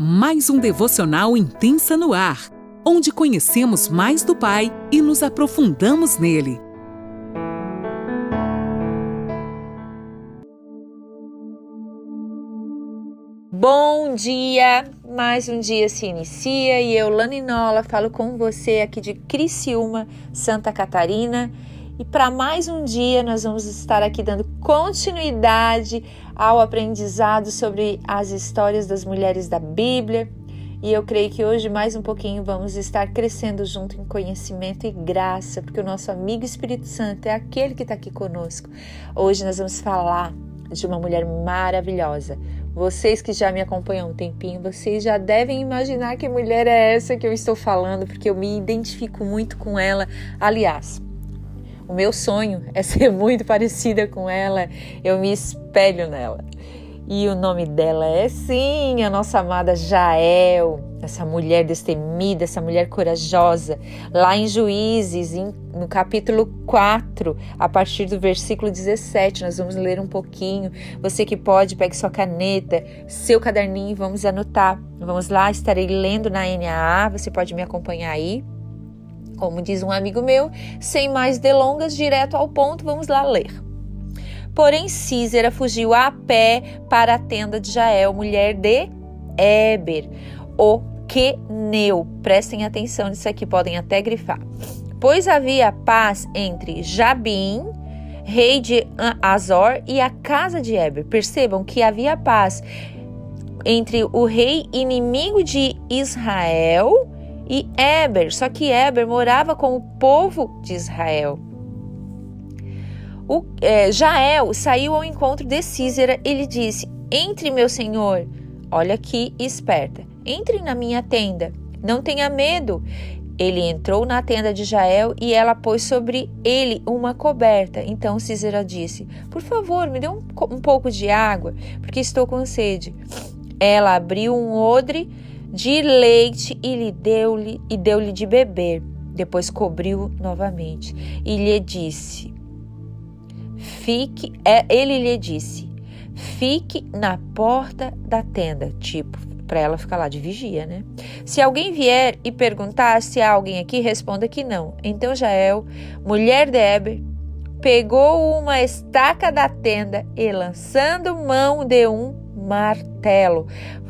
mais um devocional intensa no ar, onde conhecemos mais do Pai e nos aprofundamos nele. Bom dia! Mais um dia se inicia e eu, Lani Nola, falo com você aqui de Criciúma, Santa Catarina. E para mais um dia nós vamos estar aqui dando continuidade ao aprendizado sobre as histórias das mulheres da Bíblia. E eu creio que hoje mais um pouquinho vamos estar crescendo junto em conhecimento e graça, porque o nosso amigo Espírito Santo é aquele que está aqui conosco. Hoje nós vamos falar de uma mulher maravilhosa. Vocês que já me acompanham um tempinho, vocês já devem imaginar que mulher é essa que eu estou falando, porque eu me identifico muito com ela. Aliás, o meu sonho é ser muito parecida com ela, eu me espelho nela. E o nome dela é sim a nossa amada Jael, essa mulher destemida, essa mulher corajosa. Lá em Juízes, em, no capítulo 4, a partir do versículo 17, nós vamos ler um pouquinho. Você que pode, pegue sua caneta, seu caderninho, vamos anotar. Vamos lá, estarei lendo na NAA, você pode me acompanhar aí. Como diz um amigo meu, sem mais delongas, direto ao ponto, vamos lá ler. Porém, Císera fugiu a pé para a tenda de Jael, mulher de Éber, o Queneu. Prestem atenção nisso aqui, podem até grifar. Pois havia paz entre Jabim, rei de Azor, e a casa de Éber. Percebam que havia paz entre o rei inimigo de Israel e Eber, só que Eber morava com o povo de Israel. O, é, Jael saiu ao encontro de Císera e lhe disse: Entre, meu senhor, olha aqui, esperta, entre na minha tenda, não tenha medo. Ele entrou na tenda de Jael e ela pôs sobre ele uma coberta. Então Císera disse: Por favor, me dê um, um pouco de água, porque estou com sede. Ela abriu um odre de leite e lhe deu-lhe e deu-lhe de beber. Depois cobriu novamente e lhe disse: Fique, é, ele lhe disse: Fique na porta da tenda, tipo, para ela ficar lá de vigia, né? Se alguém vier e perguntar se há alguém aqui, responda que não. Então Jael, mulher de Eber, pegou uma estaca da tenda e lançando mão de um martelo,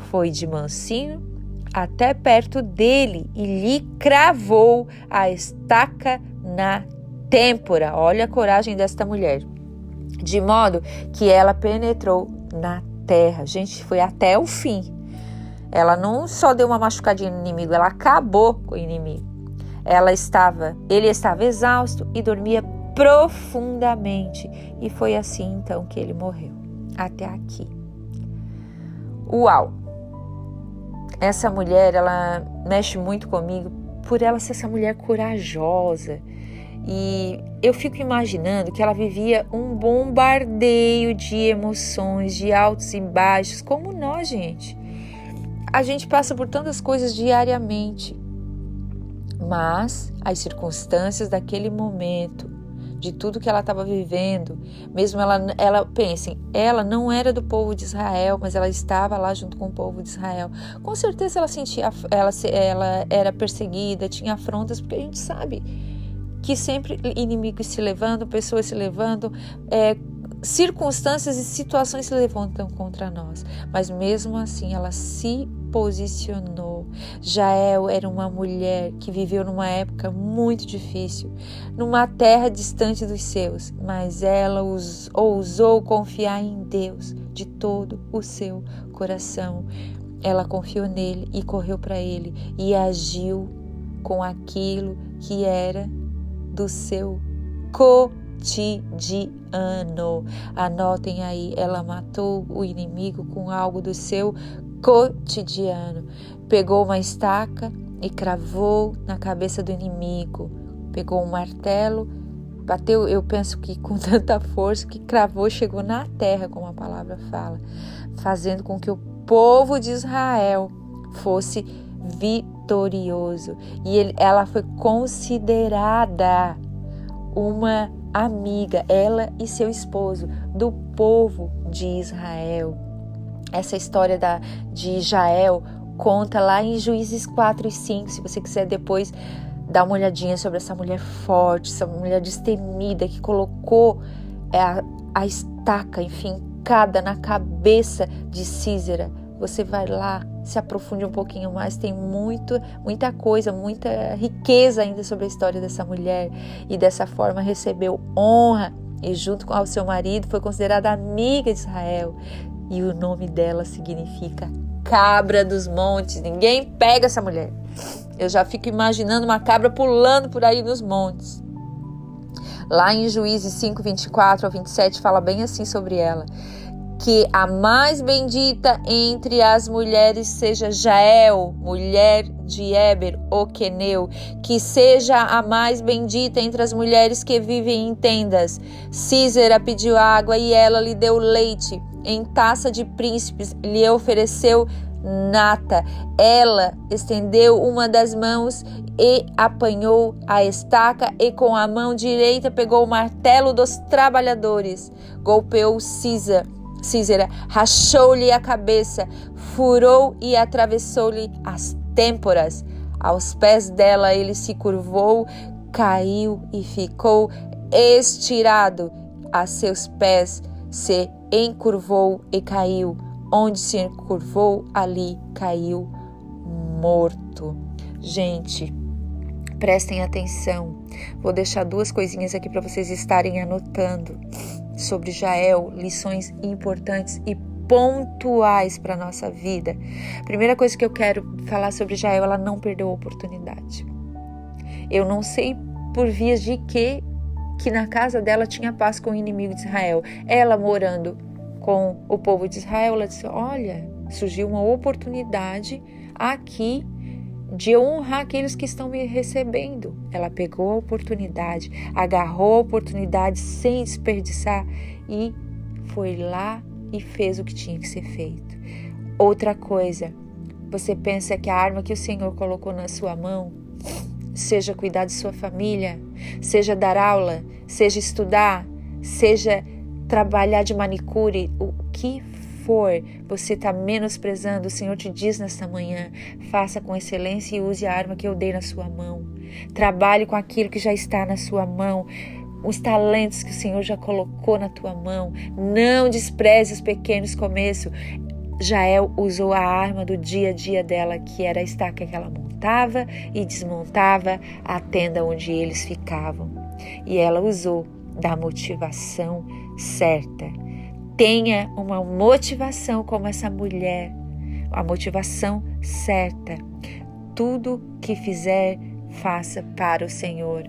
foi de mansinho até perto dele e lhe cravou a estaca na têmpora. Olha a coragem desta mulher. De modo que ela penetrou na terra. Gente, foi até o fim. Ela não só deu uma machucadinha no inimigo, ela acabou com o inimigo. Ela estava, ele estava exausto e dormia profundamente. E foi assim então que ele morreu. Até aqui. Uau! Essa mulher, ela mexe muito comigo por ela ser essa mulher corajosa. E eu fico imaginando que ela vivia um bombardeio de emoções, de altos e baixos, como nós, gente. A gente passa por tantas coisas diariamente, mas as circunstâncias daquele momento de tudo que ela estava vivendo, mesmo ela, ela pensem, ela não era do povo de Israel, mas ela estava lá junto com o povo de Israel. Com certeza ela sentia, ela, ela era perseguida, tinha afrontas, porque a gente sabe que sempre inimigos se levantam, pessoas se levantam, é, circunstâncias e situações se levantam contra nós, mas mesmo assim ela se posicionou. Jael era uma mulher que viveu numa época muito difícil, numa terra distante dos seus, mas ela ousou confiar em Deus de todo o seu coração. Ela confiou nele e correu para ele e agiu com aquilo que era do seu cotidiano. Anotem aí, ela matou o inimigo com algo do seu cotidiano. Pegou uma estaca e cravou na cabeça do inimigo. Pegou um martelo, bateu, eu penso que com tanta força que cravou, chegou na terra, como a palavra fala, fazendo com que o povo de Israel fosse vitorioso. E ele, ela foi considerada uma amiga, ela e seu esposo, do povo de Israel essa história da, de Jael, conta lá em Juízes 4 e 5, se você quiser depois dar uma olhadinha sobre essa mulher forte, essa mulher destemida que colocou é, a, a estaca enfincada na cabeça de Císera. Você vai lá, se aprofunde um pouquinho mais, tem muito, muita coisa, muita riqueza ainda sobre a história dessa mulher e dessa forma recebeu honra e junto com o seu marido foi considerada amiga de Israel. E o nome dela significa cabra dos montes. Ninguém pega essa mulher. Eu já fico imaginando uma cabra pulando por aí nos montes. Lá em Juízes 5, 24 ao 27 fala bem assim sobre ela que a mais bendita entre as mulheres seja Jael, mulher de Eber, o Queneu, que seja a mais bendita entre as mulheres que vivem em tendas. Císera pediu água e ela lhe deu leite. Em taça de príncipes lhe ofereceu nata. Ela estendeu uma das mãos e apanhou a estaca e com a mão direita pegou o martelo dos trabalhadores. Golpeou Císera Císera rachou-lhe a cabeça, furou e atravessou-lhe as têmporas. Aos pés dela ele se curvou, caiu e ficou estirado. A seus pés se encurvou e caiu. Onde se encurvou, ali caiu morto. Gente, prestem atenção. Vou deixar duas coisinhas aqui para vocês estarem anotando sobre Jael, lições importantes e pontuais para nossa vida. Primeira coisa que eu quero falar sobre Jael, ela não perdeu a oportunidade. Eu não sei por vias de que que na casa dela tinha paz com o inimigo de Israel. Ela morando com o povo de Israel, ela disse: "Olha, surgiu uma oportunidade aqui de honrar aqueles que estão me recebendo. Ela pegou a oportunidade, agarrou a oportunidade sem desperdiçar e foi lá e fez o que tinha que ser feito. Outra coisa, você pensa que a arma que o Senhor colocou na sua mão, seja cuidar de sua família, seja dar aula, seja estudar, seja trabalhar de manicure, o que for você está menosprezando, o Senhor te diz nesta manhã: faça com excelência e use a arma que eu dei na sua mão. Trabalhe com aquilo que já está na sua mão os talentos que o Senhor já colocou na tua mão. Não despreze os pequenos começos. Jael usou a arma do dia a dia dela, que era a estaca que ela montava e desmontava a tenda onde eles ficavam. E ela usou da motivação certa tenha uma motivação como essa mulher, a motivação certa. Tudo que fizer, faça para o Senhor.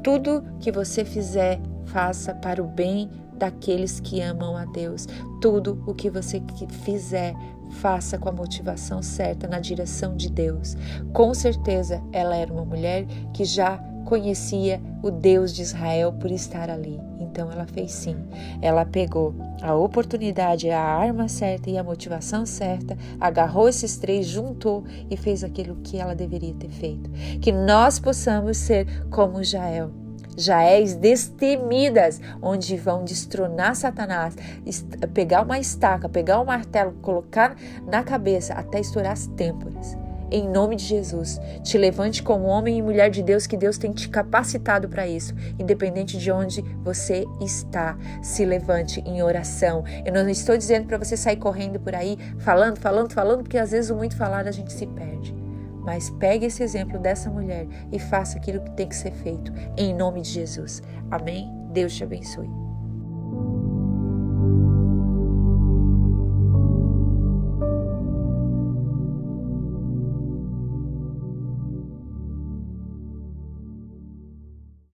Tudo que você fizer, faça para o bem daqueles que amam a Deus. Tudo o que você fizer, faça com a motivação certa na direção de Deus. Com certeza, ela era uma mulher que já conhecia o Deus de Israel por estar ali. Então ela fez sim. Ela pegou a oportunidade, a arma certa e a motivação certa, agarrou esses três, juntou e fez aquilo que ela deveria ter feito. Que nós possamos ser como Jael. Jaéis destemidas, onde vão destronar Satanás, pegar uma estaca, pegar um martelo, colocar na cabeça até estourar as têmporas em nome de Jesus. Te levante como homem e mulher de Deus que Deus tem te capacitado para isso, independente de onde você está. Se levante em oração. Eu não estou dizendo para você sair correndo por aí, falando, falando, falando, porque às vezes o muito falar a gente se perde. Mas pegue esse exemplo dessa mulher e faça aquilo que tem que ser feito, em nome de Jesus. Amém? Deus te abençoe.